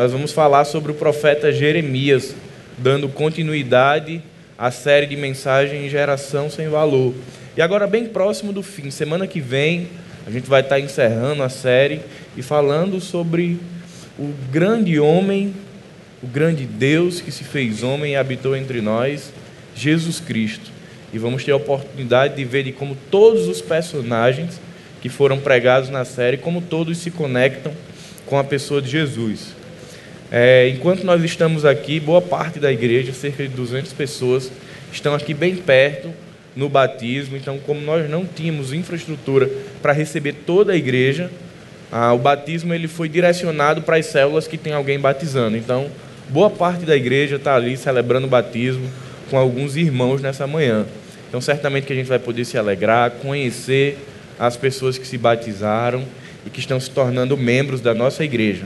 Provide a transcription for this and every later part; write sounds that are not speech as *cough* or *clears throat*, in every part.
nós vamos falar sobre o profeta Jeremias, dando continuidade à série de mensagens Geração Sem Valor. E agora, bem próximo do fim, semana que vem, a gente vai estar encerrando a série e falando sobre o grande homem, o grande Deus que se fez homem e habitou entre nós, Jesus Cristo. E vamos ter a oportunidade de ver de como todos os personagens que foram pregados na série, como todos se conectam com a pessoa de Jesus. É, enquanto nós estamos aqui, boa parte da igreja, cerca de 200 pessoas, estão aqui bem perto no batismo. Então, como nós não tínhamos infraestrutura para receber toda a igreja, ah, o batismo ele foi direcionado para as células que tem alguém batizando. Então, boa parte da igreja está ali celebrando o batismo com alguns irmãos nessa manhã. Então, certamente que a gente vai poder se alegrar, conhecer as pessoas que se batizaram e que estão se tornando membros da nossa igreja.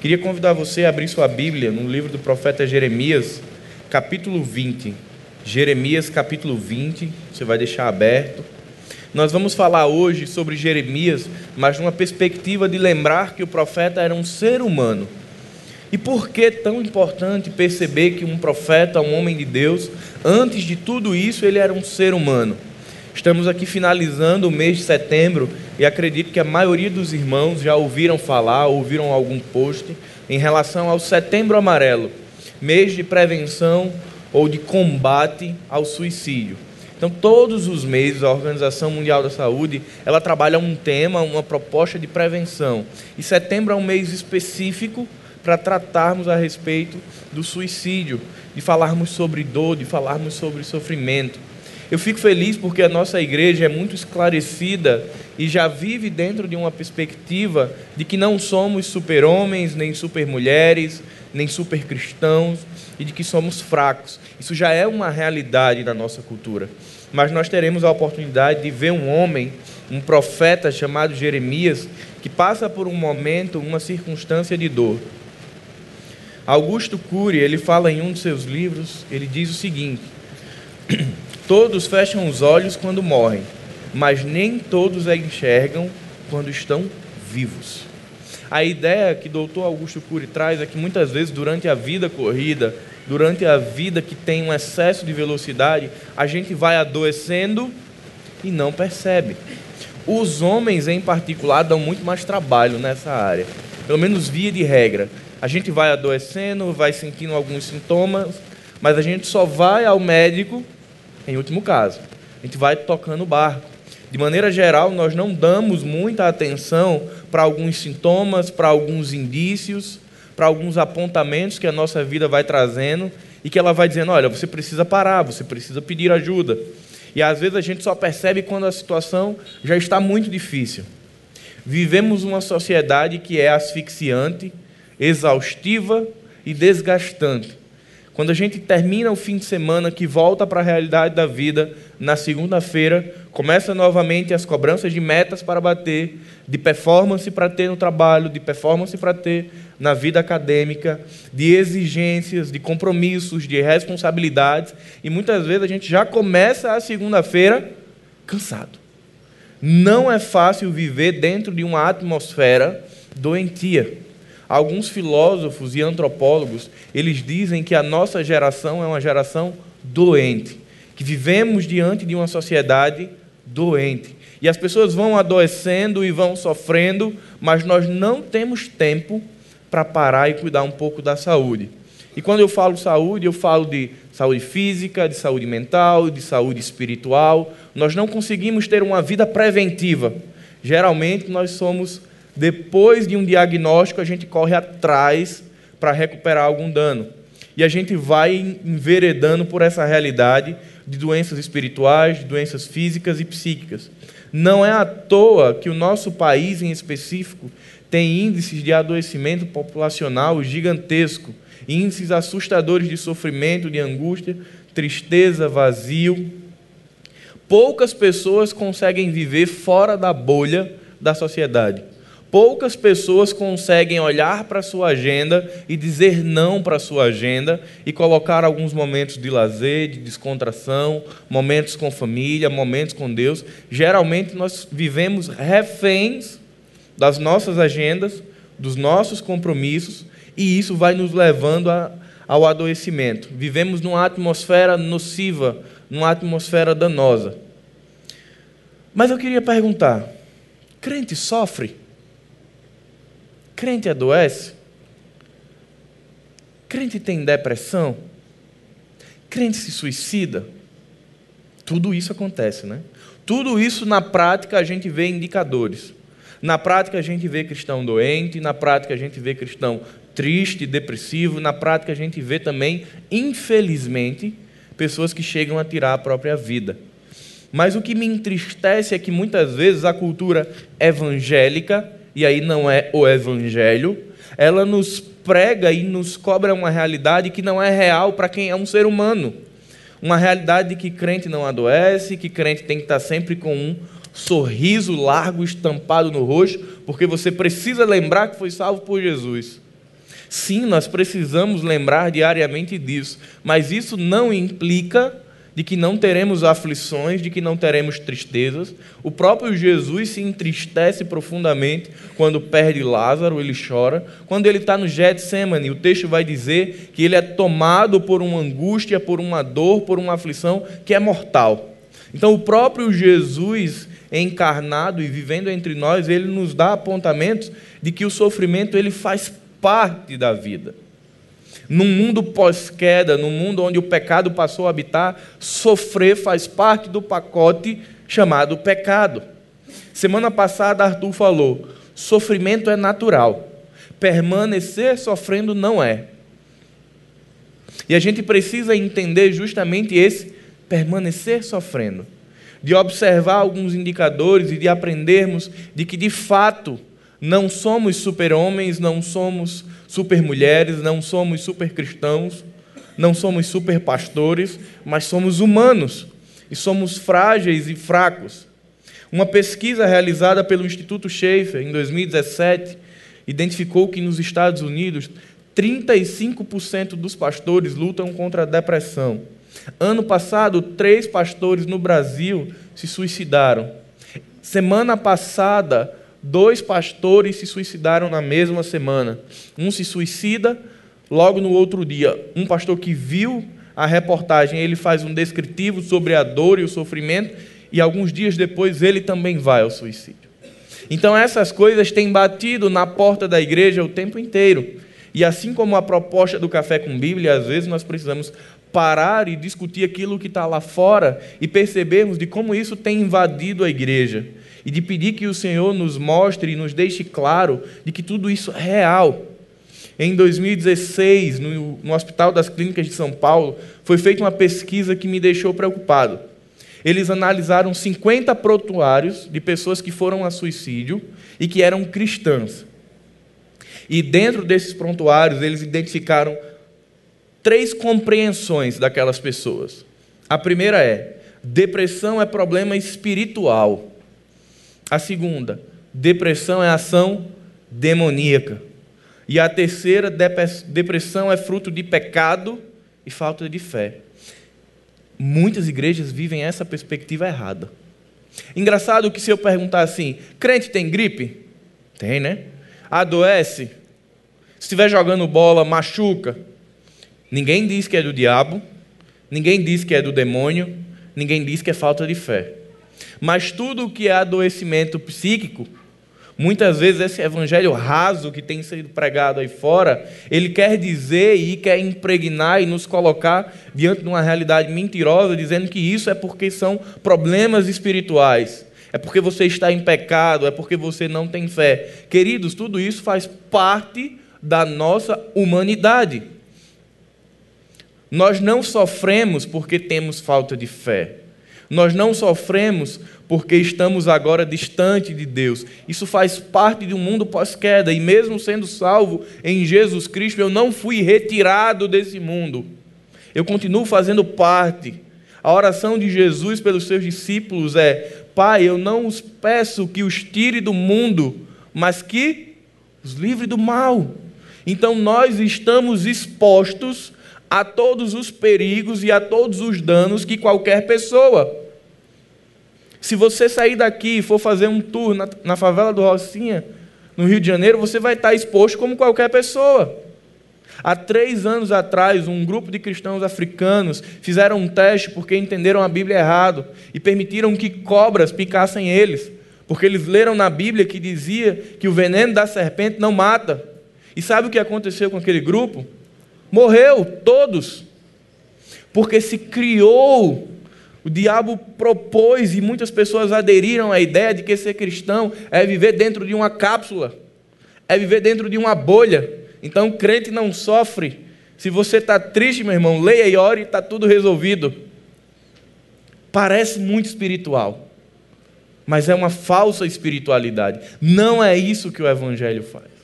Queria convidar você a abrir sua Bíblia no livro do profeta Jeremias, capítulo 20. Jeremias, capítulo 20, você vai deixar aberto. Nós vamos falar hoje sobre Jeremias, mas numa perspectiva de lembrar que o profeta era um ser humano. E por que tão importante perceber que um profeta, um homem de Deus, antes de tudo isso, ele era um ser humano? Estamos aqui finalizando o mês de setembro e acredito que a maioria dos irmãos já ouviram falar, ouviram algum post em relação ao Setembro Amarelo, mês de prevenção ou de combate ao suicídio. Então, todos os meses, a Organização Mundial da Saúde ela trabalha um tema, uma proposta de prevenção. E setembro é um mês específico para tratarmos a respeito do suicídio, de falarmos sobre dor, de falarmos sobre sofrimento. Eu fico feliz porque a nossa igreja é muito esclarecida e já vive dentro de uma perspectiva de que não somos super-homens, nem super-mulheres, nem super-cristãos e de que somos fracos. Isso já é uma realidade na nossa cultura. Mas nós teremos a oportunidade de ver um homem, um profeta chamado Jeremias, que passa por um momento, uma circunstância de dor. Augusto Cury, ele fala em um de seus livros, ele diz o seguinte: *clears throat* Todos fecham os olhos quando morrem, mas nem todos a enxergam quando estão vivos. A ideia que doutor Augusto Cury traz é que muitas vezes durante a vida corrida, durante a vida que tem um excesso de velocidade, a gente vai adoecendo e não percebe. Os homens, em particular, dão muito mais trabalho nessa área, pelo menos via de regra. A gente vai adoecendo, vai sentindo alguns sintomas, mas a gente só vai ao médico em último caso. A gente vai tocando o barco. De maneira geral, nós não damos muita atenção para alguns sintomas, para alguns indícios, para alguns apontamentos que a nossa vida vai trazendo e que ela vai dizendo: olha, você precisa parar, você precisa pedir ajuda. E às vezes a gente só percebe quando a situação já está muito difícil. Vivemos uma sociedade que é asfixiante, exaustiva e desgastante. Quando a gente termina o fim de semana, que volta para a realidade da vida, na segunda-feira, começa novamente as cobranças de metas para bater, de performance para ter no trabalho, de performance para ter na vida acadêmica, de exigências, de compromissos, de responsabilidades, e muitas vezes a gente já começa a segunda-feira cansado. Não é fácil viver dentro de uma atmosfera doentia. Alguns filósofos e antropólogos, eles dizem que a nossa geração é uma geração doente, que vivemos diante de uma sociedade doente. E as pessoas vão adoecendo e vão sofrendo, mas nós não temos tempo para parar e cuidar um pouco da saúde. E quando eu falo saúde, eu falo de saúde física, de saúde mental, de saúde espiritual. Nós não conseguimos ter uma vida preventiva. Geralmente nós somos depois de um diagnóstico, a gente corre atrás para recuperar algum dano. E a gente vai enveredando por essa realidade de doenças espirituais, de doenças físicas e psíquicas. Não é à toa que o nosso país, em específico, tem índices de adoecimento populacional gigantesco, índices assustadores de sofrimento, de angústia, tristeza, vazio. Poucas pessoas conseguem viver fora da bolha da sociedade. Poucas pessoas conseguem olhar para a sua agenda e dizer não para a sua agenda e colocar alguns momentos de lazer, de descontração, momentos com família, momentos com Deus. Geralmente nós vivemos reféns das nossas agendas, dos nossos compromissos e isso vai nos levando a, ao adoecimento. Vivemos numa atmosfera nociva, numa atmosfera danosa. Mas eu queria perguntar: crente sofre? Crente adoece? Crente tem depressão? Crente se suicida? Tudo isso acontece, né? Tudo isso na prática a gente vê indicadores. Na prática a gente vê cristão doente, na prática a gente vê cristão triste, depressivo, na prática a gente vê também, infelizmente, pessoas que chegam a tirar a própria vida. Mas o que me entristece é que muitas vezes a cultura evangélica, e aí não é o evangelho, ela nos prega e nos cobra uma realidade que não é real para quem é um ser humano. Uma realidade de que crente não adoece, que crente tem que estar sempre com um sorriso largo estampado no rosto, porque você precisa lembrar que foi salvo por Jesus. Sim, nós precisamos lembrar diariamente disso, mas isso não implica de que não teremos aflições, de que não teremos tristezas. O próprio Jesus se entristece profundamente quando perde Lázaro, ele chora. Quando ele está no Getsemane, o texto vai dizer que ele é tomado por uma angústia, por uma dor, por uma aflição que é mortal. Então, o próprio Jesus encarnado e vivendo entre nós, ele nos dá apontamentos de que o sofrimento ele faz parte da vida. Num mundo pós-queda, num mundo onde o pecado passou a habitar, sofrer faz parte do pacote chamado pecado. Semana passada, Arthur falou: sofrimento é natural, permanecer sofrendo não é. E a gente precisa entender justamente esse permanecer sofrendo, de observar alguns indicadores e de aprendermos de que, de fato, não somos super-homens, não somos super-mulheres, não somos super-cristãos, não somos super-pastores, mas somos humanos e somos frágeis e fracos. Uma pesquisa realizada pelo Instituto Schaefer em 2017 identificou que nos Estados Unidos 35% dos pastores lutam contra a depressão. Ano passado, três pastores no Brasil se suicidaram. Semana passada, dois pastores se suicidaram na mesma semana. Um se suicida, logo no outro dia, um pastor que viu a reportagem, ele faz um descritivo sobre a dor e o sofrimento, e alguns dias depois ele também vai ao suicídio. Então essas coisas têm batido na porta da igreja o tempo inteiro. E assim como a proposta do café com Bíblia, às vezes nós precisamos parar e discutir aquilo que está lá fora e percebermos de como isso tem invadido a igreja e de pedir que o Senhor nos mostre e nos deixe claro de que tudo isso é real. Em 2016, no, no Hospital das Clínicas de São Paulo, foi feita uma pesquisa que me deixou preocupado. Eles analisaram 50 prontuários de pessoas que foram a suicídio e que eram cristãs. E dentro desses prontuários, eles identificaram três compreensões daquelas pessoas. A primeira é: depressão é problema espiritual. A segunda, depressão é ação demoníaca. E a terceira, depressão é fruto de pecado e falta de fé. Muitas igrejas vivem essa perspectiva errada. Engraçado que se eu perguntar assim, crente tem gripe? Tem, né? Adoece? Se estiver jogando bola, machuca? Ninguém diz que é do diabo, ninguém diz que é do demônio, ninguém diz que é falta de fé. Mas tudo o que é adoecimento psíquico, muitas vezes esse evangelho raso que tem sido pregado aí fora, ele quer dizer e quer impregnar e nos colocar diante de uma realidade mentirosa, dizendo que isso é porque são problemas espirituais. É porque você está em pecado, é porque você não tem fé. Queridos, tudo isso faz parte da nossa humanidade. Nós não sofremos porque temos falta de fé. Nós não sofremos porque estamos agora distante de Deus. Isso faz parte de um mundo pós-queda. E mesmo sendo salvo em Jesus Cristo, eu não fui retirado desse mundo. Eu continuo fazendo parte. A oração de Jesus pelos seus discípulos é: Pai, eu não os peço que os tire do mundo, mas que os livre do mal. Então nós estamos expostos a todos os perigos e a todos os danos que qualquer pessoa. Se você sair daqui e for fazer um tour na, na favela do Rocinha, no Rio de Janeiro, você vai estar exposto como qualquer pessoa. Há três anos atrás, um grupo de cristãos africanos fizeram um teste porque entenderam a Bíblia errado e permitiram que cobras picassem eles, porque eles leram na Bíblia que dizia que o veneno da serpente não mata. E sabe o que aconteceu com aquele grupo? Morreu, todos. Porque se criou, o diabo propôs e muitas pessoas aderiram à ideia de que ser cristão é viver dentro de uma cápsula, é viver dentro de uma bolha então, crente não sofre. Se você está triste, meu irmão, leia e ore está tudo resolvido. Parece muito espiritual, mas é uma falsa espiritualidade. Não é isso que o Evangelho faz.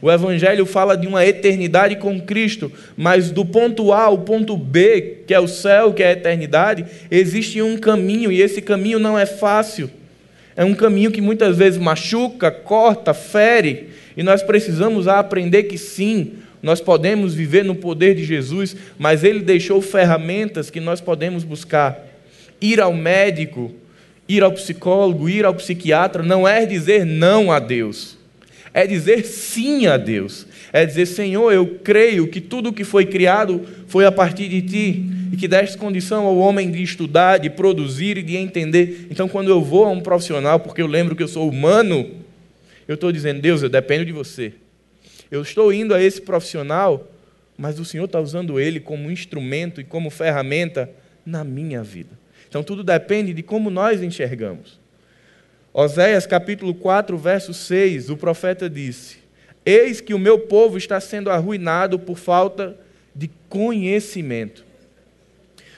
O Evangelho fala de uma eternidade com Cristo, mas do ponto A ao ponto B, que é o céu, que é a eternidade, existe um caminho e esse caminho não é fácil. É um caminho que muitas vezes machuca, corta, fere, e nós precisamos aprender que sim, nós podemos viver no poder de Jesus, mas Ele deixou ferramentas que nós podemos buscar. Ir ao médico, ir ao psicólogo, ir ao psiquiatra, não é dizer não a Deus, é dizer sim a Deus. É dizer, Senhor, eu creio que tudo que foi criado foi a partir de Ti e que deste condição ao homem de estudar, de produzir e de entender. Então, quando eu vou a um profissional, porque eu lembro que eu sou humano, eu estou dizendo, Deus, eu dependo de você. Eu estou indo a esse profissional, mas o Senhor está usando ele como instrumento e como ferramenta na minha vida. Então tudo depende de como nós enxergamos. Oséias capítulo 4, verso 6, o profeta disse: Eis que o meu povo está sendo arruinado por falta de conhecimento.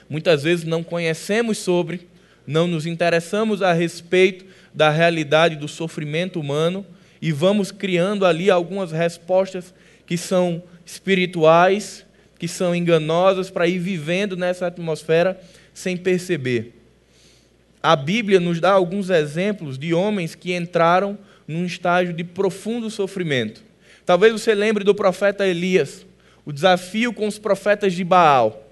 Muitas vezes não conhecemos sobre, não nos interessamos a respeito da realidade do sofrimento humano e vamos criando ali algumas respostas que são espirituais, que são enganosas, para ir vivendo nessa atmosfera sem perceber. A Bíblia nos dá alguns exemplos de homens que entraram num estágio de profundo sofrimento. Talvez você lembre do profeta Elias, o desafio com os profetas de Baal.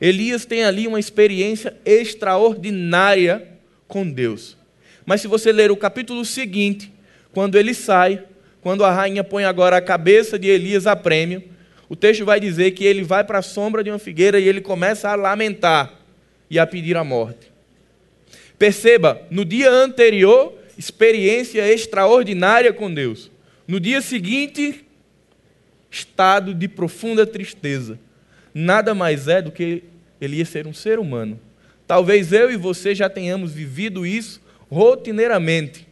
Elias tem ali uma experiência extraordinária com Deus. Mas se você ler o capítulo seguinte, quando ele sai, quando a rainha põe agora a cabeça de Elias a prêmio, o texto vai dizer que ele vai para a sombra de uma figueira e ele começa a lamentar e a pedir a morte. Perceba, no dia anterior, experiência extraordinária com Deus. No dia seguinte, estado de profunda tristeza. Nada mais é do que ele ia ser um ser humano. Talvez eu e você já tenhamos vivido isso rotineiramente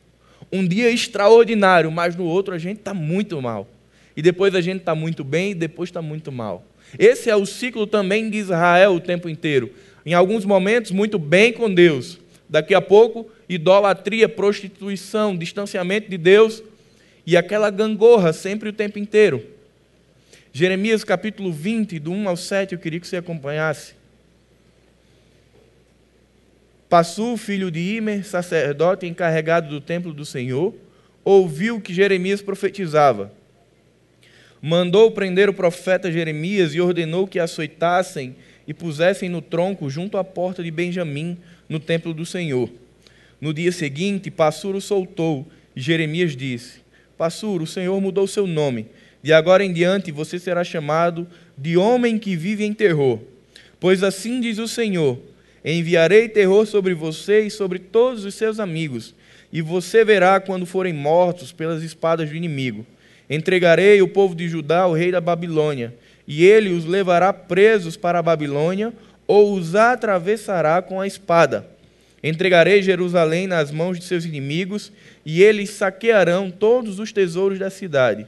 um dia extraordinário, mas no outro a gente está muito mal. E depois a gente está muito bem e depois está muito mal. Esse é o ciclo também de Israel o tempo inteiro. Em alguns momentos, muito bem com Deus. Daqui a pouco, idolatria, prostituição, distanciamento de Deus e aquela gangorra sempre o tempo inteiro. Jeremias capítulo 20, do 1 ao 7, eu queria que você acompanhasse. Passu, filho de Imer, sacerdote encarregado do templo do Senhor, ouviu que Jeremias profetizava. Mandou prender o profeta Jeremias e ordenou que açoitassem e pusessem no tronco junto à porta de Benjamim, no templo do Senhor. No dia seguinte, Passur o soltou e Jeremias disse: Passur, o Senhor mudou seu nome. De agora em diante você será chamado de homem que vive em terror. Pois assim diz o Senhor: Enviarei terror sobre você e sobre todos os seus amigos, e você verá quando forem mortos pelas espadas do inimigo. Entregarei o povo de Judá ao rei da Babilônia, e ele os levará presos para a Babilônia, ou os atravessará com a espada. Entregarei Jerusalém nas mãos de seus inimigos, e eles saquearão todos os tesouros da cidade,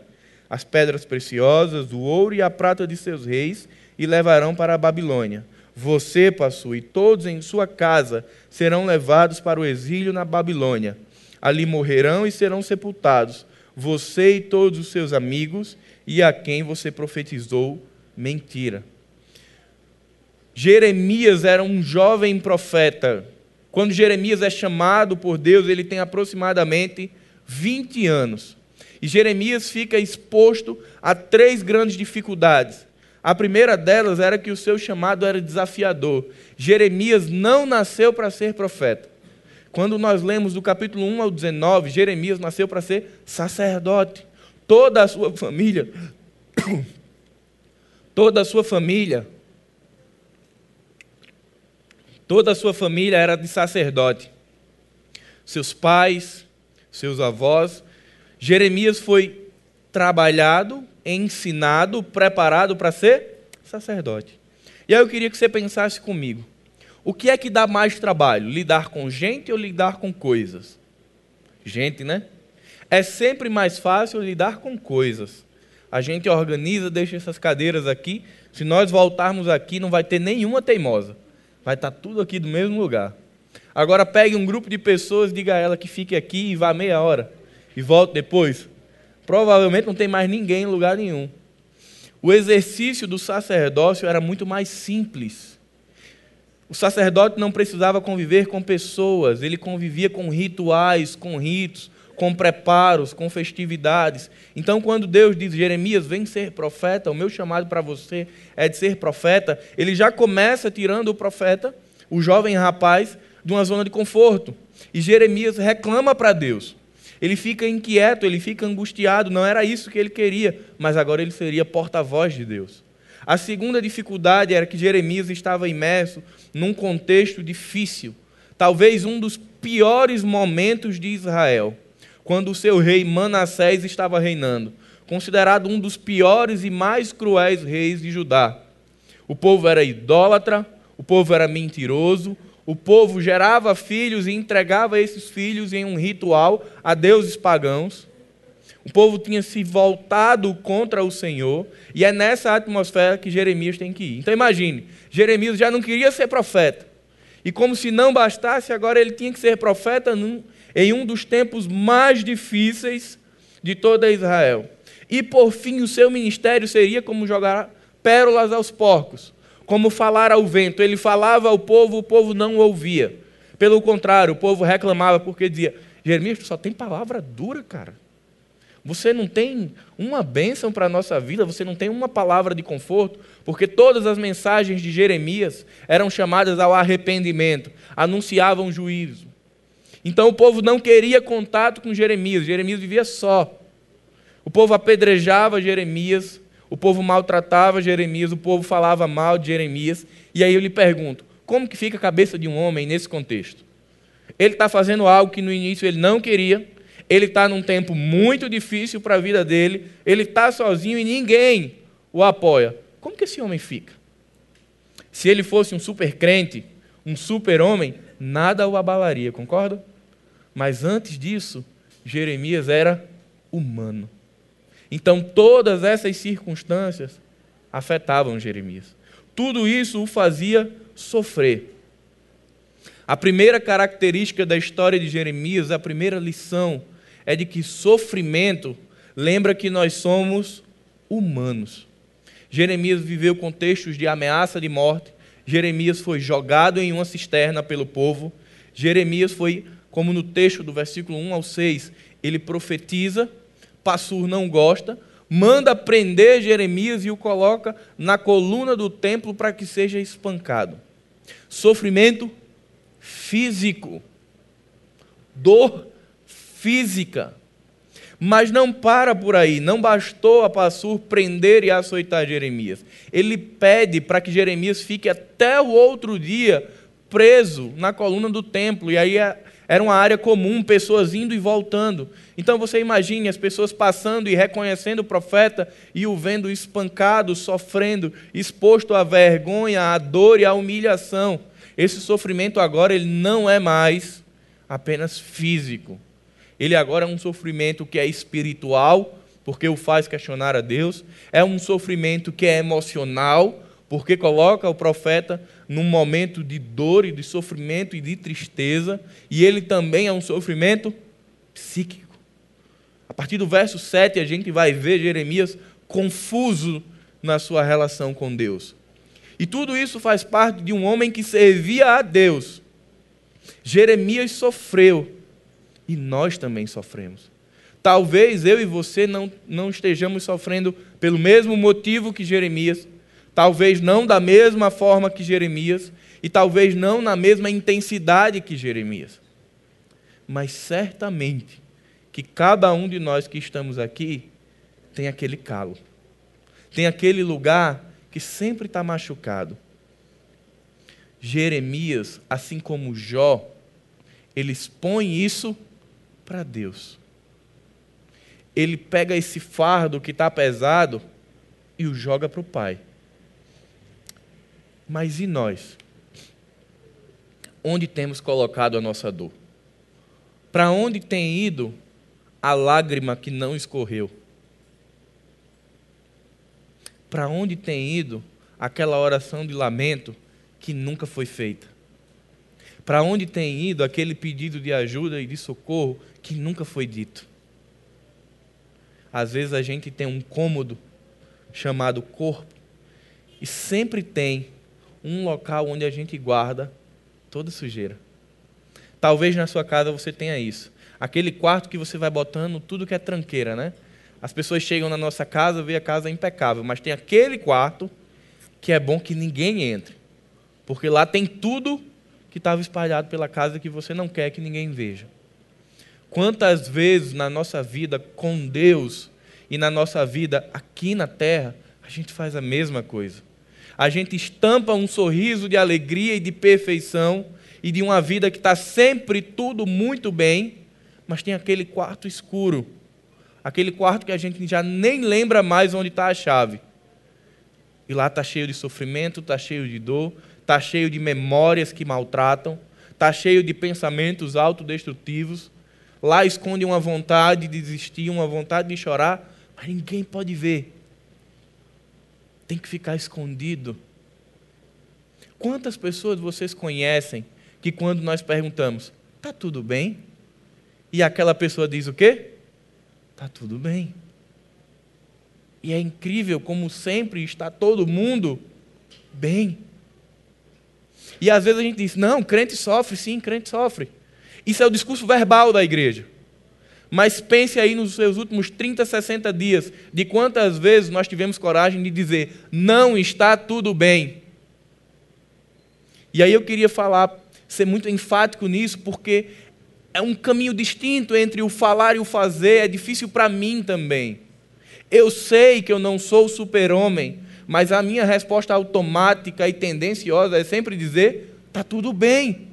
as pedras preciosas, o ouro e a prata de seus reis, e levarão para a Babilônia. Você, Passu, e todos em sua casa serão levados para o exílio na Babilônia. Ali morrerão e serão sepultados, você e todos os seus amigos, e a quem você profetizou mentira. Jeremias era um jovem profeta. Quando Jeremias é chamado por Deus, ele tem aproximadamente 20 anos. E Jeremias fica exposto a três grandes dificuldades. A primeira delas era que o seu chamado era desafiador. Jeremias não nasceu para ser profeta. Quando nós lemos do capítulo 1 ao 19, Jeremias nasceu para ser sacerdote. Toda a sua família *coughs* Toda a sua família, toda a sua família era de sacerdote. Seus pais, seus avós. Jeremias foi trabalhado, ensinado, preparado para ser sacerdote. E aí eu queria que você pensasse comigo. O que é que dá mais trabalho? Lidar com gente ou lidar com coisas? Gente, né? É sempre mais fácil lidar com coisas. A gente organiza, deixa essas cadeiras aqui. Se nós voltarmos aqui, não vai ter nenhuma teimosa. Vai estar tudo aqui do mesmo lugar. Agora pegue um grupo de pessoas, diga a ela que fique aqui e vá meia hora e volte depois. Provavelmente não tem mais ninguém em lugar nenhum. O exercício do sacerdócio era muito mais simples. O sacerdote não precisava conviver com pessoas, ele convivia com rituais, com ritos, com preparos, com festividades. Então, quando Deus diz, Jeremias, vem ser profeta, o meu chamado para você é de ser profeta, ele já começa tirando o profeta, o jovem rapaz, de uma zona de conforto. E Jeremias reclama para Deus. Ele fica inquieto, ele fica angustiado, não era isso que ele queria, mas agora ele seria porta-voz de Deus. A segunda dificuldade era que Jeremias estava imerso num contexto difícil, talvez um dos piores momentos de Israel, quando o seu rei Manassés estava reinando, considerado um dos piores e mais cruéis reis de Judá. O povo era idólatra, o povo era mentiroso, o povo gerava filhos e entregava esses filhos em um ritual a deuses pagãos. O povo tinha se voltado contra o Senhor, e é nessa atmosfera que Jeremias tem que ir. Então imagine, Jeremias já não queria ser profeta. E como se não bastasse, agora ele tinha que ser profeta num, em um dos tempos mais difíceis de toda Israel. E por fim, o seu ministério seria como jogar pérolas aos porcos como falar ao vento. Ele falava ao povo, o povo não ouvia. Pelo contrário, o povo reclamava porque dizia: Jeremias, só tem palavra dura, cara. Você não tem uma bênção para a nossa vida, você não tem uma palavra de conforto, porque todas as mensagens de Jeremias eram chamadas ao arrependimento, anunciavam juízo. Então o povo não queria contato com Jeremias, Jeremias vivia só. O povo apedrejava Jeremias, o povo maltratava Jeremias, o povo falava mal de Jeremias. E aí eu lhe pergunto: como que fica a cabeça de um homem nesse contexto? Ele está fazendo algo que no início ele não queria, ele está num tempo muito difícil para a vida dele, ele está sozinho e ninguém o apoia. Como que esse homem fica? Se ele fosse um super crente, um super homem, nada o abalaria, concorda? Mas antes disso, Jeremias era humano. Então, todas essas circunstâncias afetavam Jeremias. Tudo isso o fazia sofrer. A primeira característica da história de Jeremias, a primeira lição, é de que sofrimento lembra que nós somos humanos. Jeremias viveu contextos de ameaça de morte. Jeremias foi jogado em uma cisterna pelo povo. Jeremias foi, como no texto do versículo 1 ao 6, ele profetiza Passur não gosta, manda prender Jeremias e o coloca na coluna do templo para que seja espancado. Sofrimento físico, dor física. Mas não para por aí, não bastou a Passur prender e açoitar Jeremias. Ele pede para que Jeremias fique até o outro dia preso na coluna do templo. E aí era uma área comum, pessoas indo e voltando. Então você imagine as pessoas passando e reconhecendo o profeta e o vendo espancado, sofrendo, exposto à vergonha, à dor e à humilhação. Esse sofrimento agora ele não é mais apenas físico. Ele agora é um sofrimento que é espiritual, porque o faz questionar a Deus, é um sofrimento que é emocional, porque coloca o profeta num momento de dor e de sofrimento e de tristeza, e ele também é um sofrimento psíquico. A partir do verso 7, a gente vai ver Jeremias confuso na sua relação com Deus. E tudo isso faz parte de um homem que servia a Deus. Jeremias sofreu e nós também sofremos. Talvez eu e você não, não estejamos sofrendo pelo mesmo motivo que Jeremias, Talvez não da mesma forma que Jeremias, e talvez não na mesma intensidade que Jeremias. Mas certamente que cada um de nós que estamos aqui tem aquele calo, tem aquele lugar que sempre está machucado. Jeremias, assim como Jó, ele expõe isso para Deus. Ele pega esse fardo que está pesado e o joga para o Pai. Mas e nós? Onde temos colocado a nossa dor? Para onde tem ido a lágrima que não escorreu? Para onde tem ido aquela oração de lamento que nunca foi feita? Para onde tem ido aquele pedido de ajuda e de socorro que nunca foi dito? Às vezes a gente tem um cômodo chamado corpo e sempre tem um local onde a gente guarda toda sujeira. Talvez na sua casa você tenha isso. Aquele quarto que você vai botando tudo que é tranqueira, né? As pessoas chegam na nossa casa, vê a casa impecável, mas tem aquele quarto que é bom que ninguém entre. Porque lá tem tudo que estava espalhado pela casa que você não quer que ninguém veja. Quantas vezes na nossa vida com Deus e na nossa vida aqui na terra, a gente faz a mesma coisa. A gente estampa um sorriso de alegria e de perfeição e de uma vida que está sempre tudo muito bem, mas tem aquele quarto escuro aquele quarto que a gente já nem lembra mais onde está a chave. E lá está cheio de sofrimento, está cheio de dor, está cheio de memórias que maltratam, está cheio de pensamentos autodestrutivos. Lá esconde uma vontade de desistir, uma vontade de chorar, mas ninguém pode ver. Tem que ficar escondido. Quantas pessoas vocês conhecem que quando nós perguntamos, está tudo bem? E aquela pessoa diz o quê? está tudo bem. E é incrível como sempre está todo mundo bem. E às vezes a gente diz: não, crente sofre, sim, crente sofre. Isso é o discurso verbal da igreja. Mas pense aí nos seus últimos 30, 60 dias, de quantas vezes nós tivemos coragem de dizer: não está tudo bem. E aí eu queria falar, ser muito enfático nisso, porque é um caminho distinto entre o falar e o fazer, é difícil para mim também. Eu sei que eu não sou super-homem, mas a minha resposta automática e tendenciosa é sempre dizer: está tudo bem.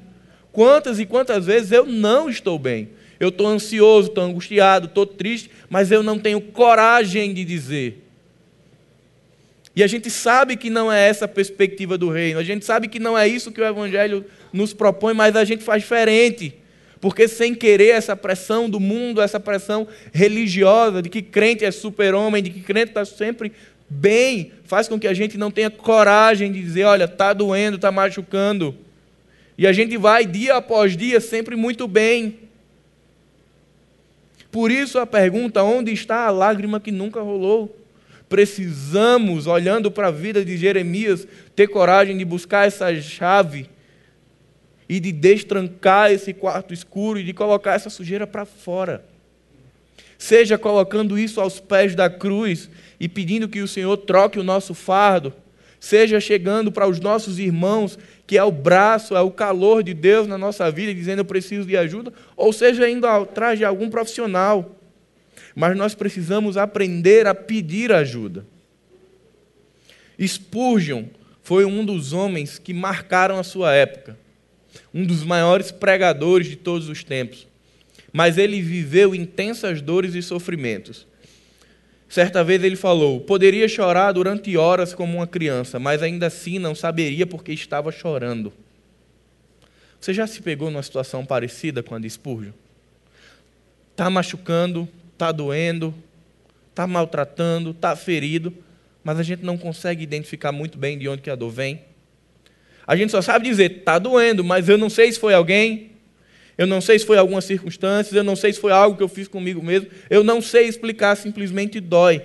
Quantas e quantas vezes eu não estou bem? Eu estou ansioso, estou angustiado, estou triste, mas eu não tenho coragem de dizer. E a gente sabe que não é essa a perspectiva do reino, a gente sabe que não é isso que o Evangelho nos propõe, mas a gente faz diferente. Porque sem querer essa pressão do mundo, essa pressão religiosa de que crente é super-homem, de que crente está sempre bem, faz com que a gente não tenha coragem de dizer, olha, está doendo, está machucando. E a gente vai dia após dia sempre muito bem. Por isso a pergunta: onde está a lágrima que nunca rolou? Precisamos, olhando para a vida de Jeremias, ter coragem de buscar essa chave e de destrancar esse quarto escuro e de colocar essa sujeira para fora. Seja colocando isso aos pés da cruz e pedindo que o Senhor troque o nosso fardo, seja chegando para os nossos irmãos, que é o braço, é o calor de Deus na nossa vida, dizendo eu preciso de ajuda, ou seja indo atrás de algum profissional. Mas nós precisamos aprender a pedir ajuda. Spurgeon foi um dos homens que marcaram a sua época um dos maiores pregadores de todos os tempos. Mas ele viveu intensas dores e sofrimentos. Certa vez ele falou: Poderia chorar durante horas como uma criança, mas ainda assim não saberia porque estava chorando. Você já se pegou numa situação parecida com a de Spurgeon? Está machucando, está doendo, está maltratando, está ferido, mas a gente não consegue identificar muito bem de onde que a dor vem. A gente só sabe dizer, está doendo, mas eu não sei se foi alguém, eu não sei se foi algumas circunstâncias, eu não sei se foi algo que eu fiz comigo mesmo, eu não sei explicar, simplesmente dói.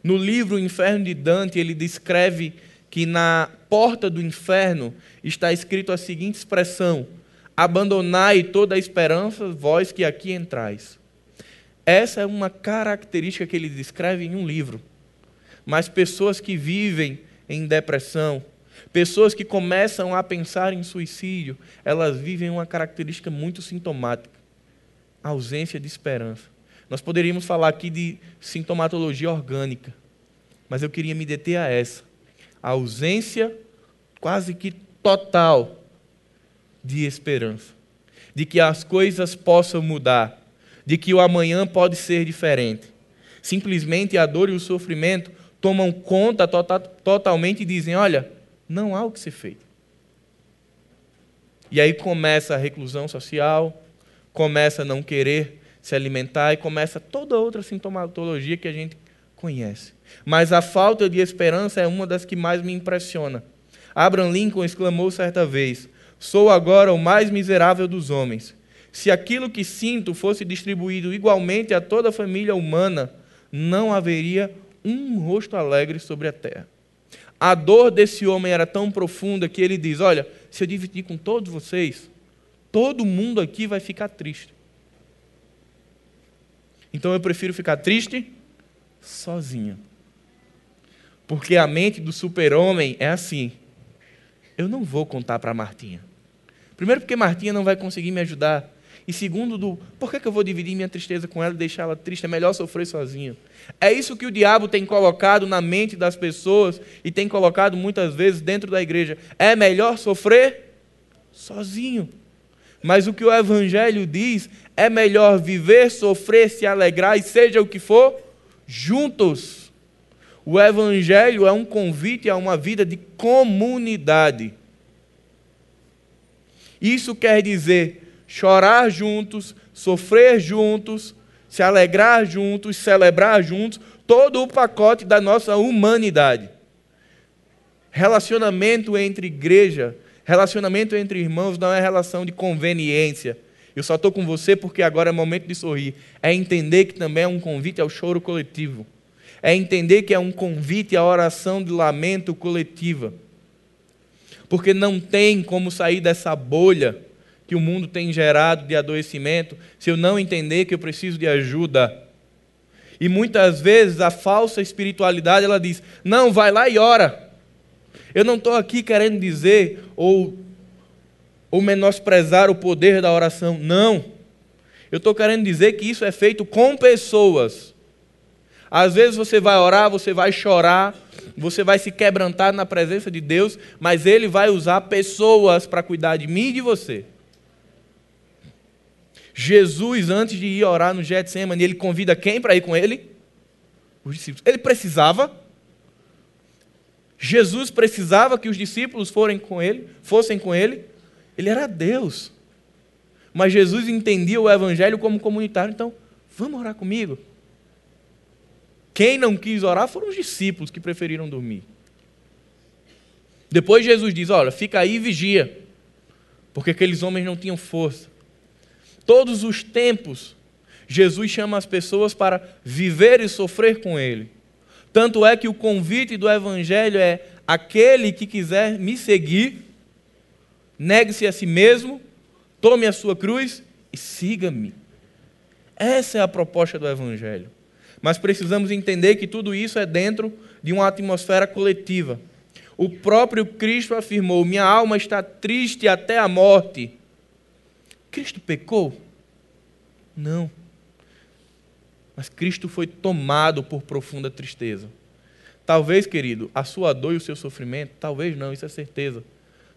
No livro O Inferno de Dante, ele descreve que na porta do inferno está escrito a seguinte expressão: Abandonai toda a esperança, vós que aqui entrais. Essa é uma característica que ele descreve em um livro. Mas pessoas que vivem em depressão, Pessoas que começam a pensar em suicídio, elas vivem uma característica muito sintomática: a ausência de esperança. Nós poderíamos falar aqui de sintomatologia orgânica, mas eu queria me deter a essa. a ausência quase que total de esperança, de que as coisas possam mudar, de que o amanhã pode ser diferente. Simplesmente a dor e o sofrimento tomam conta tota-, totalmente e dizem: olha, não há o que ser feito. E aí começa a reclusão social, começa a não querer se alimentar e começa toda outra sintomatologia que a gente conhece. Mas a falta de esperança é uma das que mais me impressiona. Abraham Lincoln exclamou certa vez: Sou agora o mais miserável dos homens. Se aquilo que sinto fosse distribuído igualmente a toda a família humana, não haveria um rosto alegre sobre a terra. A dor desse homem era tão profunda que ele diz: Olha, se eu dividir com todos vocês, todo mundo aqui vai ficar triste. Então eu prefiro ficar triste sozinho. Porque a mente do super-homem é assim. Eu não vou contar para Martinha. Primeiro, porque Martinha não vai conseguir me ajudar. E segundo, do por que, que eu vou dividir minha tristeza com ela e deixar ela triste? É melhor sofrer sozinho. É isso que o diabo tem colocado na mente das pessoas e tem colocado muitas vezes dentro da igreja. É melhor sofrer sozinho. Mas o que o Evangelho diz é melhor viver, sofrer, se alegrar e seja o que for, juntos. O Evangelho é um convite a uma vida de comunidade. Isso quer dizer chorar juntos, sofrer juntos, se alegrar juntos, celebrar juntos, todo o pacote da nossa humanidade. Relacionamento entre igreja, relacionamento entre irmãos não é relação de conveniência. Eu só estou com você porque agora é momento de sorrir. É entender que também é um convite ao choro coletivo. É entender que é um convite à oração de lamento coletiva. Porque não tem como sair dessa bolha que o mundo tem gerado de adoecimento, se eu não entender que eu preciso de ajuda. E muitas vezes a falsa espiritualidade ela diz: não, vai lá e ora. Eu não estou aqui querendo dizer ou, ou menosprezar o poder da oração. Não. Eu estou querendo dizer que isso é feito com pessoas. Às vezes você vai orar, você vai chorar, você vai se quebrantar na presença de Deus, mas Ele vai usar pessoas para cuidar de mim e de você. Jesus, antes de ir orar no Getsemane, ele convida quem para ir com ele? Os discípulos. Ele precisava. Jesus precisava que os discípulos forem com ele, fossem com ele. Ele era Deus. Mas Jesus entendia o evangelho como comunitário, então, vamos orar comigo. Quem não quis orar foram os discípulos que preferiram dormir. Depois Jesus diz: Olha, fica aí e vigia, porque aqueles homens não tinham força todos os tempos, Jesus chama as pessoas para viver e sofrer com Ele. Tanto é que o convite do Evangelho é: aquele que quiser me seguir, negue-se a si mesmo, tome a sua cruz e siga-me. Essa é a proposta do Evangelho. Mas precisamos entender que tudo isso é dentro de uma atmosfera coletiva. O próprio Cristo afirmou: Minha alma está triste até a morte. Cristo pecou? Não. Mas Cristo foi tomado por profunda tristeza. Talvez, querido, a sua dor e o seu sofrimento, talvez não, isso é certeza.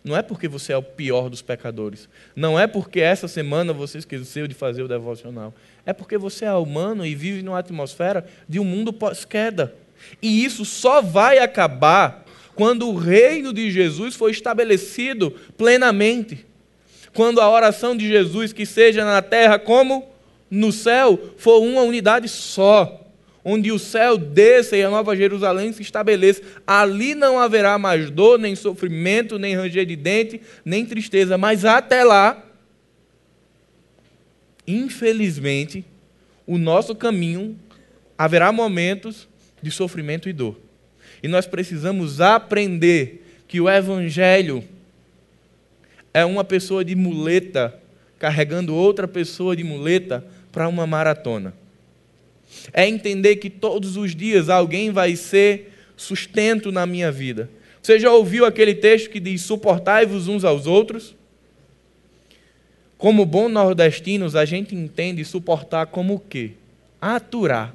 Não é porque você é o pior dos pecadores. Não é porque essa semana você esqueceu de fazer o devocional. É porque você é humano e vive numa atmosfera de um mundo pós-queda. E isso só vai acabar quando o reino de Jesus for estabelecido plenamente quando a oração de Jesus, que seja na terra como no céu, for uma unidade só, onde o céu desça e a nova Jerusalém se estabeleça. Ali não haverá mais dor, nem sofrimento, nem ranger de dente, nem tristeza, mas até lá, infelizmente, o nosso caminho haverá momentos de sofrimento e dor. E nós precisamos aprender que o Evangelho é uma pessoa de muleta carregando outra pessoa de muleta para uma maratona. É entender que todos os dias alguém vai ser sustento na minha vida. Você já ouviu aquele texto que diz: suportai-vos uns aos outros? Como bons nordestinos, a gente entende suportar como o quê? Aturar.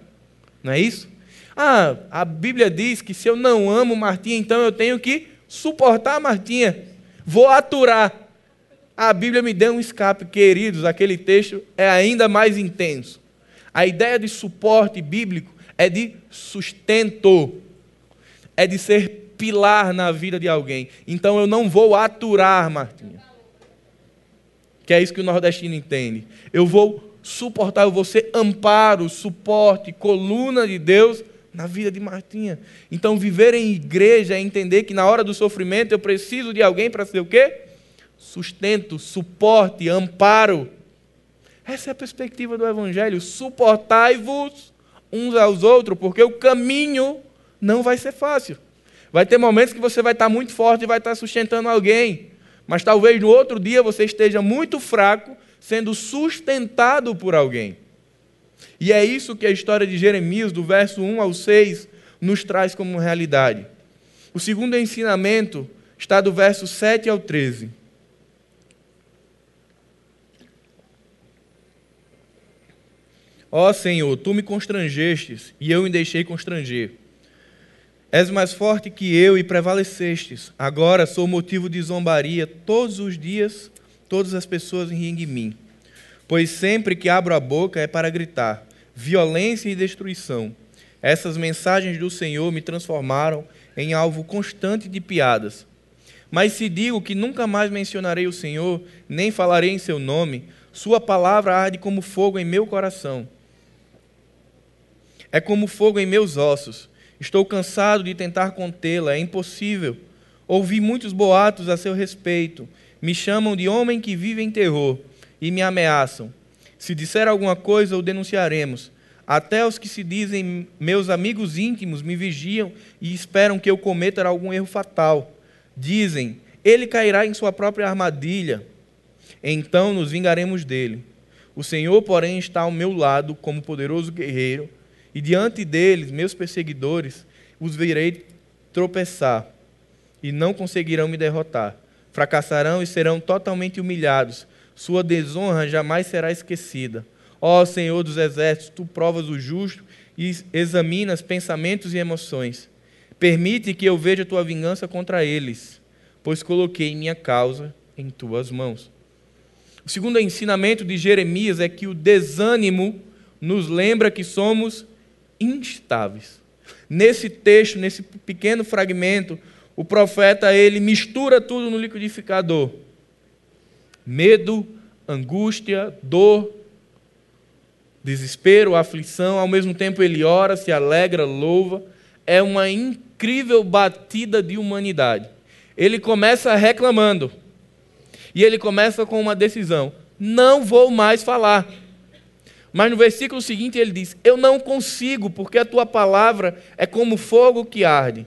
Não é isso? Ah, a Bíblia diz que se eu não amo Martinha, então eu tenho que suportar Martinha. Vou aturar. A Bíblia me deu um escape, queridos, aquele texto é ainda mais intenso. A ideia de suporte bíblico é de sustento, é de ser pilar na vida de alguém. Então eu não vou aturar, Martinha. Que é isso que o nordestino entende. Eu vou suportar, eu vou ser amparo, suporte, coluna de Deus na vida de Martinha. Então viver em igreja é entender que na hora do sofrimento eu preciso de alguém para ser o quê? Sustento, suporte, amparo. Essa é a perspectiva do Evangelho. Suportai-vos uns aos outros, porque o caminho não vai ser fácil. Vai ter momentos que você vai estar muito forte e vai estar sustentando alguém, mas talvez no outro dia você esteja muito fraco, sendo sustentado por alguém. E é isso que a história de Jeremias, do verso 1 ao 6, nos traz como realidade. O segundo ensinamento está do verso 7 ao 13. Ó Senhor, tu me constrangestes e eu me deixei constranger. És mais forte que eu e prevalecestes. Agora sou motivo de zombaria todos os dias, todas as pessoas riem de mim. Pois sempre que abro a boca é para gritar violência e destruição. Essas mensagens do Senhor me transformaram em alvo constante de piadas. Mas se digo que nunca mais mencionarei o Senhor, nem falarei em seu nome, sua palavra arde como fogo em meu coração é como fogo em meus ossos. Estou cansado de tentar contê-la, é impossível. Ouvi muitos boatos a seu respeito. Me chamam de homem que vive em terror e me ameaçam. Se disser alguma coisa, o denunciaremos. Até os que se dizem meus amigos íntimos me vigiam e esperam que eu cometa algum erro fatal. Dizem: ele cairá em sua própria armadilha. Então nos vingaremos dele. O Senhor, porém, está ao meu lado como poderoso guerreiro e diante deles, meus perseguidores, os virei tropeçar, e não conseguirão me derrotar. Fracassarão e serão totalmente humilhados. Sua desonra jamais será esquecida. Ó Senhor dos exércitos, tu provas o justo e examinas pensamentos e emoções. Permite que eu veja tua vingança contra eles, pois coloquei minha causa em tuas mãos. O segundo ensinamento de Jeremias é que o desânimo nos lembra que somos instáveis. Nesse texto, nesse pequeno fragmento, o profeta ele mistura tudo no liquidificador. Medo, angústia, dor, desespero, aflição, ao mesmo tempo ele ora, se alegra, louva. É uma incrível batida de humanidade. Ele começa reclamando. E ele começa com uma decisão: não vou mais falar. Mas no versículo seguinte ele diz: Eu não consigo, porque a tua palavra é como fogo que arde.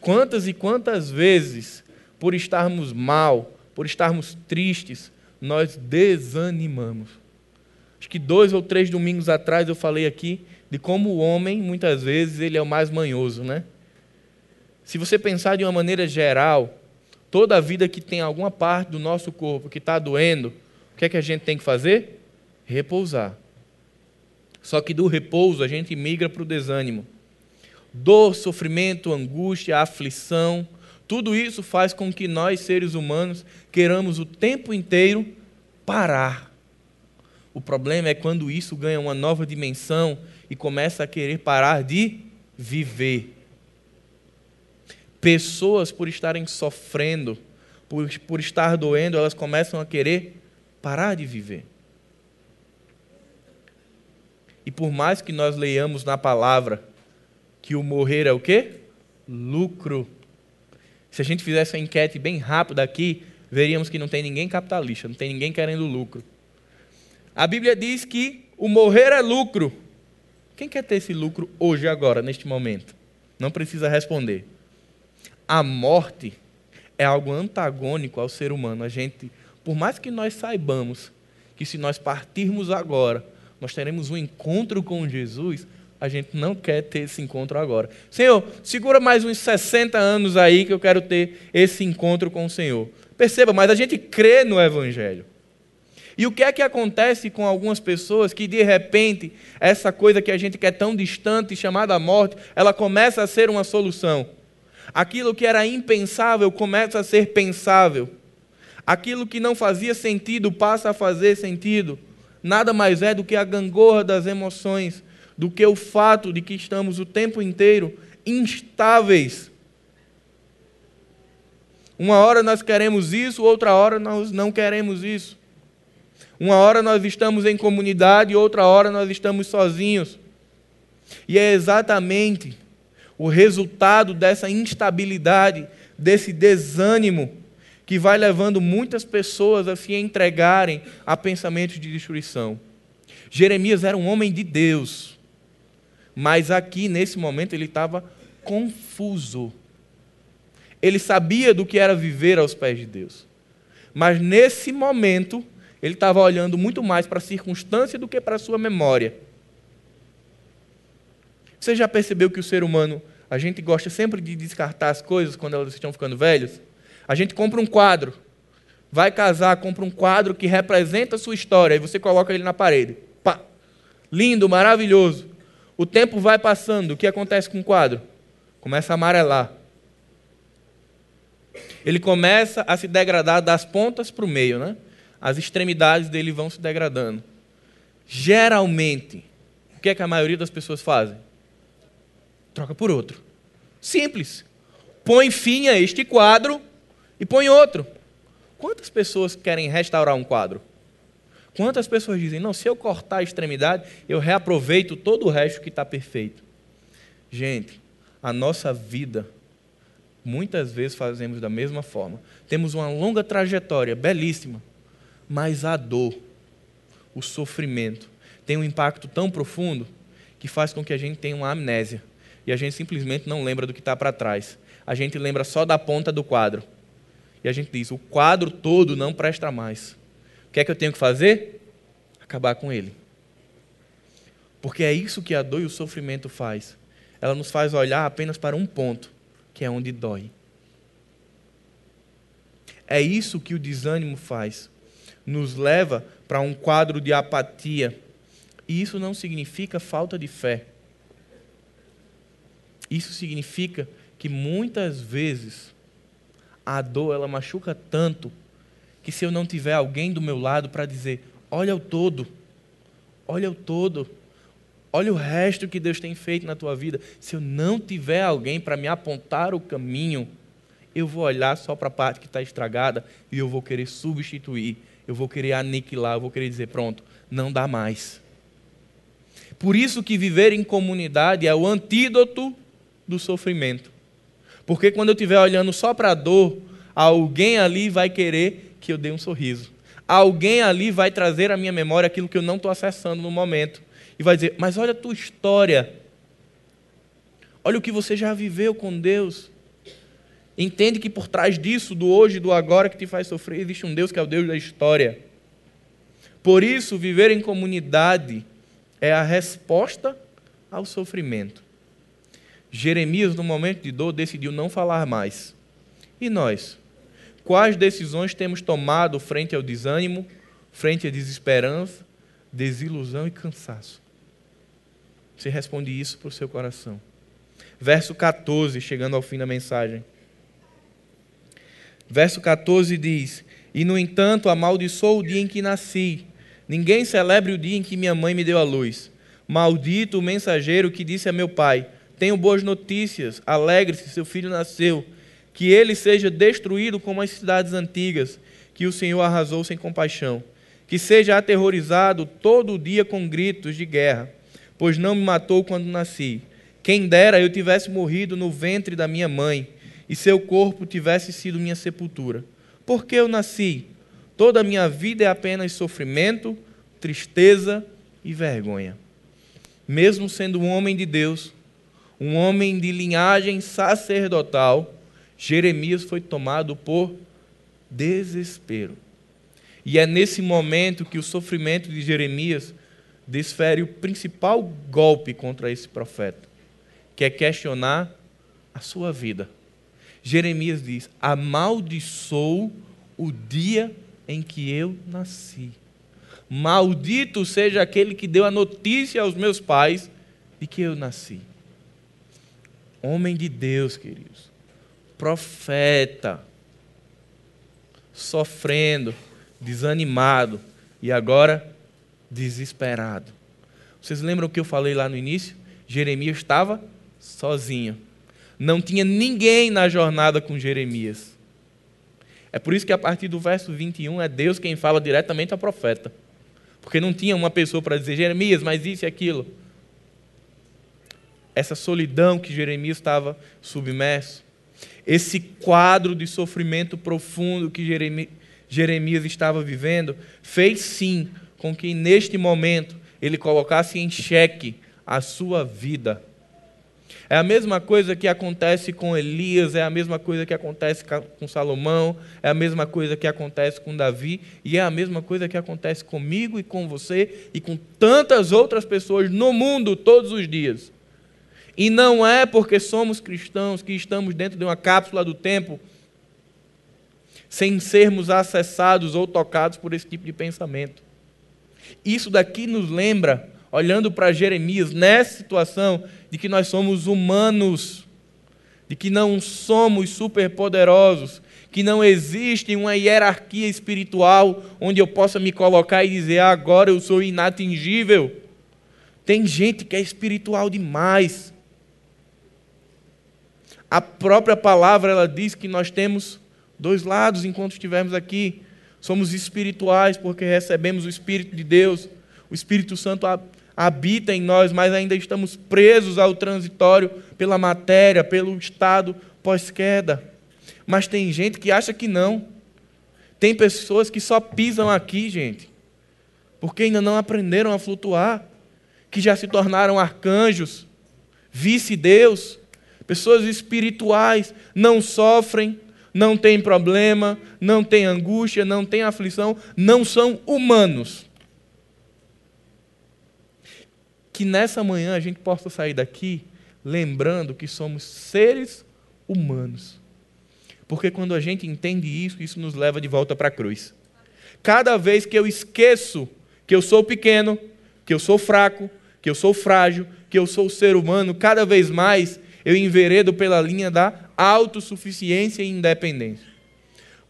Quantas e quantas vezes, por estarmos mal, por estarmos tristes, nós desanimamos. Acho que dois ou três domingos atrás eu falei aqui de como o homem, muitas vezes, ele é o mais manhoso, né? Se você pensar de uma maneira geral, toda a vida que tem alguma parte do nosso corpo que está doendo, o que é que a gente tem que fazer? Repousar. Só que do repouso a gente migra para o desânimo. Dor, sofrimento, angústia, aflição, tudo isso faz com que nós, seres humanos, queiramos o tempo inteiro parar. O problema é quando isso ganha uma nova dimensão e começa a querer parar de viver. Pessoas, por estarem sofrendo, por, por estar doendo, elas começam a querer parar de viver. E por mais que nós leiamos na palavra que o morrer é o quê? Lucro. Se a gente fizesse uma enquete bem rápida aqui, veríamos que não tem ninguém capitalista, não tem ninguém querendo lucro. A Bíblia diz que o morrer é lucro. Quem quer ter esse lucro hoje, agora, neste momento? Não precisa responder. A morte é algo antagônico ao ser humano. A gente, por mais que nós saibamos que se nós partirmos agora, nós teremos um encontro com Jesus, a gente não quer ter esse encontro agora. Senhor, segura mais uns 60 anos aí que eu quero ter esse encontro com o Senhor. Perceba, mas a gente crê no Evangelho. E o que é que acontece com algumas pessoas que de repente essa coisa que a gente quer tão distante, chamada morte, ela começa a ser uma solução? Aquilo que era impensável começa a ser pensável. Aquilo que não fazia sentido passa a fazer sentido. Nada mais é do que a gangorra das emoções, do que o fato de que estamos o tempo inteiro instáveis. Uma hora nós queremos isso, outra hora nós não queremos isso. Uma hora nós estamos em comunidade, outra hora nós estamos sozinhos. E é exatamente o resultado dessa instabilidade, desse desânimo, que vai levando muitas pessoas a se entregarem a pensamentos de destruição. Jeremias era um homem de Deus, mas aqui, nesse momento, ele estava confuso. Ele sabia do que era viver aos pés de Deus. Mas nesse momento, ele estava olhando muito mais para a circunstância do que para a sua memória. Você já percebeu que o ser humano a gente gosta sempre de descartar as coisas quando elas estão ficando velhas. A gente compra um quadro, vai casar, compra um quadro que representa a sua história, e você coloca ele na parede. Pá! Lindo, maravilhoso. O tempo vai passando, o que acontece com o quadro? Começa a amarelar. Ele começa a se degradar das pontas para o meio, né? As extremidades dele vão se degradando. Geralmente, o que é que a maioria das pessoas fazem? troca por outro. Simples. Põe fim a este quadro e põe outro. Quantas pessoas querem restaurar um quadro? Quantas pessoas dizem, não, se eu cortar a extremidade, eu reaproveito todo o resto que está perfeito? Gente, a nossa vida, muitas vezes fazemos da mesma forma. Temos uma longa trajetória, belíssima, mas a dor, o sofrimento, tem um impacto tão profundo que faz com que a gente tenha uma amnésia e a gente simplesmente não lembra do que está para trás. A gente lembra só da ponta do quadro. E a gente diz: o quadro todo não presta mais. O que é que eu tenho que fazer? Acabar com ele. Porque é isso que a dor e o sofrimento faz. Ela nos faz olhar apenas para um ponto, que é onde dói. É isso que o desânimo faz. Nos leva para um quadro de apatia. E isso não significa falta de fé. Isso significa que muitas vezes a dor ela machuca tanto que se eu não tiver alguém do meu lado para dizer, olha o todo, olha o todo, olha o resto que Deus tem feito na tua vida, se eu não tiver alguém para me apontar o caminho, eu vou olhar só para a parte que está estragada e eu vou querer substituir, eu vou querer aniquilar, eu vou querer dizer, pronto, não dá mais. Por isso que viver em comunidade é o antídoto do sofrimento. Porque quando eu estiver olhando só para a dor, alguém ali vai querer que eu dê um sorriso. Alguém ali vai trazer à minha memória aquilo que eu não estou acessando no momento. E vai dizer: Mas olha a tua história. Olha o que você já viveu com Deus. Entende que por trás disso, do hoje e do agora que te faz sofrer, existe um Deus que é o Deus da história. Por isso, viver em comunidade é a resposta ao sofrimento. Jeremias, no momento de dor, decidiu não falar mais. E nós? Quais decisões temos tomado frente ao desânimo, frente à desesperança, desilusão e cansaço? Você responde isso para o seu coração. Verso 14, chegando ao fim da mensagem. Verso 14 diz: E no entanto amaldiçoou o dia em que nasci. Ninguém celebre o dia em que minha mãe me deu a luz. Maldito o mensageiro que disse a meu pai: tenho boas notícias, alegre-se, seu filho nasceu. Que ele seja destruído como as cidades antigas, que o Senhor arrasou sem compaixão. Que seja aterrorizado todo o dia com gritos de guerra, pois não me matou quando nasci. Quem dera eu tivesse morrido no ventre da minha mãe, e seu corpo tivesse sido minha sepultura. Por que eu nasci? Toda a minha vida é apenas sofrimento, tristeza e vergonha. Mesmo sendo um homem de Deus, um homem de linhagem sacerdotal, Jeremias foi tomado por desespero. E é nesse momento que o sofrimento de Jeremias desfere o principal golpe contra esse profeta, que é questionar a sua vida. Jeremias diz: Amaldiçoou o dia em que eu nasci. Maldito seja aquele que deu a notícia aos meus pais de que eu nasci. Homem de Deus, queridos. Profeta. Sofrendo, desanimado e agora desesperado. Vocês lembram o que eu falei lá no início? Jeremias estava sozinho. Não tinha ninguém na jornada com Jeremias. É por isso que a partir do verso 21 é Deus quem fala diretamente ao profeta. Porque não tinha uma pessoa para dizer, Jeremias, mas isso e aquilo. Essa solidão que Jeremias estava submerso, esse quadro de sofrimento profundo que Jeremias estava vivendo, fez sim com que neste momento ele colocasse em xeque a sua vida. É a mesma coisa que acontece com Elias, é a mesma coisa que acontece com Salomão, é a mesma coisa que acontece com Davi, e é a mesma coisa que acontece comigo e com você e com tantas outras pessoas no mundo todos os dias. E não é porque somos cristãos que estamos dentro de uma cápsula do tempo sem sermos acessados ou tocados por esse tipo de pensamento. Isso daqui nos lembra olhando para Jeremias nessa situação de que nós somos humanos, de que não somos superpoderosos, que não existe uma hierarquia espiritual onde eu possa me colocar e dizer ah, agora eu sou inatingível. Tem gente que é espiritual demais. A própria palavra ela diz que nós temos dois lados enquanto estivermos aqui. Somos espirituais porque recebemos o Espírito de Deus. O Espírito Santo habita em nós, mas ainda estamos presos ao transitório pela matéria, pelo estado pós-queda. Mas tem gente que acha que não. Tem pessoas que só pisam aqui, gente, porque ainda não aprenderam a flutuar, que já se tornaram arcanjos, vice-deus, pessoas espirituais, não sofrem, não têm problema, não têm angústia, não têm aflição, não são humanos. que nessa manhã a gente possa sair daqui lembrando que somos seres humanos. Porque quando a gente entende isso, isso nos leva de volta para a cruz. Cada vez que eu esqueço que eu sou pequeno, que eu sou fraco, que eu sou frágil, que eu sou ser humano, cada vez mais eu enveredo pela linha da autossuficiência e independência.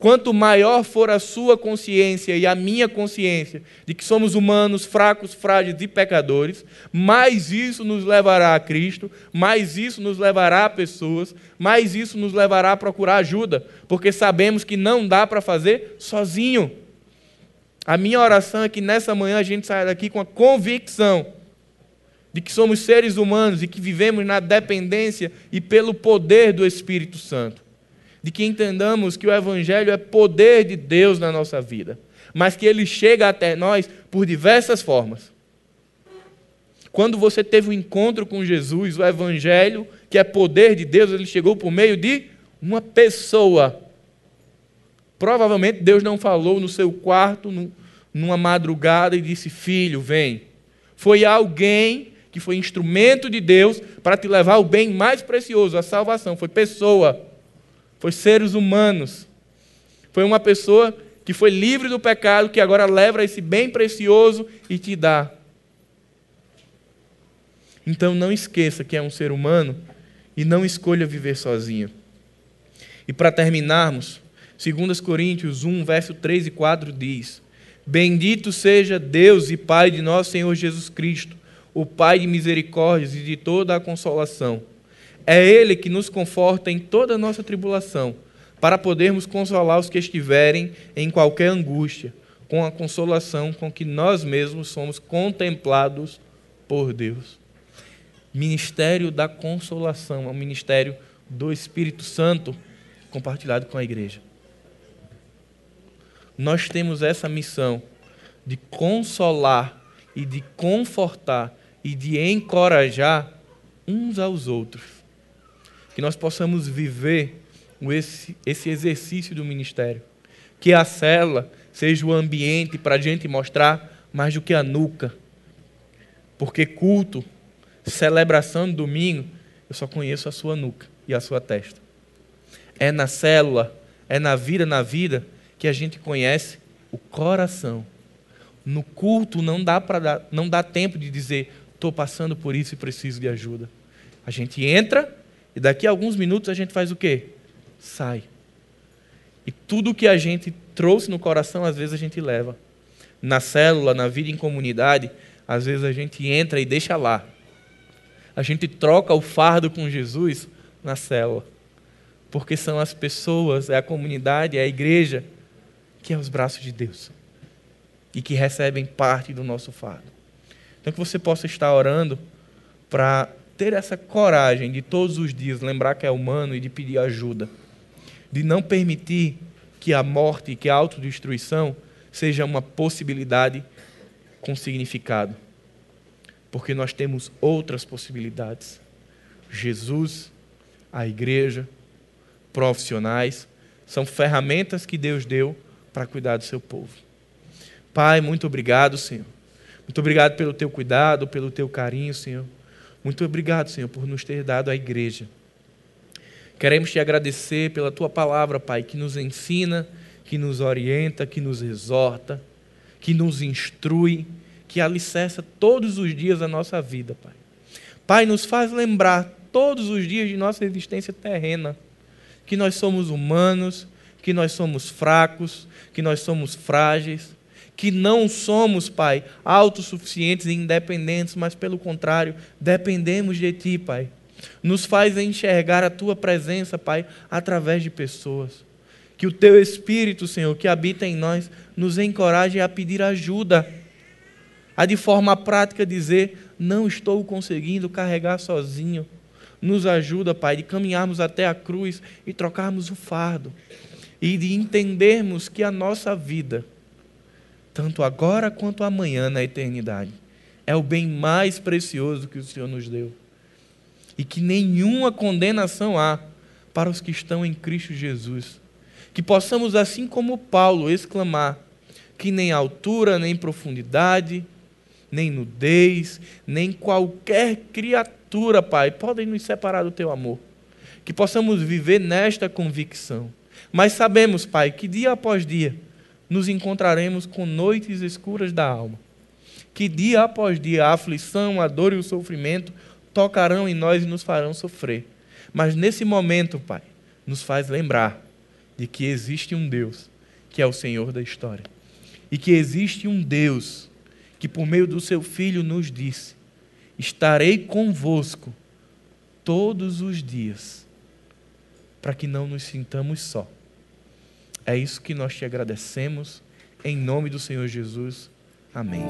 Quanto maior for a sua consciência e a minha consciência de que somos humanos, fracos, frágeis e pecadores, mais isso nos levará a Cristo, mais isso nos levará a pessoas, mais isso nos levará a procurar ajuda, porque sabemos que não dá para fazer sozinho. A minha oração é que nessa manhã a gente saia daqui com a convicção de que somos seres humanos e que vivemos na dependência e pelo poder do Espírito Santo de que entendamos que o Evangelho é poder de Deus na nossa vida, mas que ele chega até nós por diversas formas. Quando você teve um encontro com Jesus, o Evangelho, que é poder de Deus, ele chegou por meio de uma pessoa. Provavelmente Deus não falou no seu quarto, numa madrugada, e disse: Filho, vem. Foi alguém que foi instrumento de Deus para te levar o bem mais precioso, a salvação. Foi pessoa foi seres humanos. Foi uma pessoa que foi livre do pecado, que agora leva esse bem precioso e te dá. Então não esqueça que é um ser humano e não escolha viver sozinho. E para terminarmos, 2 Coríntios 1, verso 3 e 4 diz: Bendito seja Deus e Pai de nosso Senhor Jesus Cristo, o Pai de misericórdias e de toda a consolação é Ele que nos conforta em toda a nossa tribulação, para podermos consolar os que estiverem em qualquer angústia, com a consolação com que nós mesmos somos contemplados por Deus. Ministério da consolação, é o ministério do Espírito Santo compartilhado com a igreja. Nós temos essa missão de consolar e de confortar e de encorajar uns aos outros que nós possamos viver esse, esse exercício do ministério. Que a cela seja o ambiente para a gente mostrar mais do que a nuca. Porque culto, celebração de domingo, eu só conheço a sua nuca e a sua testa. É na célula, é na vida, na vida, que a gente conhece o coração. No culto não dá para não dá tempo de dizer estou passando por isso e preciso de ajuda. A gente entra e daqui a alguns minutos a gente faz o quê? Sai. E tudo que a gente trouxe no coração, às vezes a gente leva. Na célula, na vida em comunidade, às vezes a gente entra e deixa lá. A gente troca o fardo com Jesus na célula. Porque são as pessoas, é a comunidade, é a igreja que é os braços de Deus e que recebem parte do nosso fardo. Então que você possa estar orando para ter essa coragem de todos os dias lembrar que é humano e de pedir ajuda, de não permitir que a morte, que a autodestruição seja uma possibilidade com significado. Porque nós temos outras possibilidades. Jesus, a igreja, profissionais, são ferramentas que Deus deu para cuidar do seu povo. Pai, muito obrigado, Senhor. Muito obrigado pelo teu cuidado, pelo teu carinho, Senhor. Muito obrigado, Senhor, por nos ter dado a igreja. Queremos te agradecer pela tua palavra, Pai, que nos ensina, que nos orienta, que nos exorta, que nos instrui, que alicerça todos os dias a nossa vida, Pai. Pai, nos faz lembrar todos os dias de nossa existência terrena que nós somos humanos, que nós somos fracos, que nós somos frágeis, que não somos, Pai, autossuficientes e independentes, mas pelo contrário, dependemos de Ti, Pai. Nos faz enxergar a Tua presença, Pai, através de pessoas. Que o Teu Espírito, Senhor, que habita em nós, nos encoraje a pedir ajuda, a de forma prática dizer: não estou conseguindo carregar sozinho nos ajuda, Pai, de caminharmos até a cruz e trocarmos o fardo. E de entendermos que a nossa vida, tanto agora quanto amanhã na eternidade, é o bem mais precioso que o Senhor nos deu. E que nenhuma condenação há para os que estão em Cristo Jesus. Que possamos, assim como Paulo, exclamar: que nem altura, nem profundidade, nem nudez, nem qualquer criatura Pai, podem nos separar do teu amor. Que possamos viver nesta convicção. Mas sabemos, Pai, que dia após dia nos encontraremos com noites escuras da alma. Que dia após dia a aflição, a dor e o sofrimento tocarão em nós e nos farão sofrer. Mas nesse momento, Pai, nos faz lembrar de que existe um Deus que é o Senhor da história. E que existe um Deus que, por meio do seu Filho, nos disse estarei convosco todos os dias, para que não nos sintamos só. É isso que nós te agradecemos, em nome do Senhor Jesus. Amém.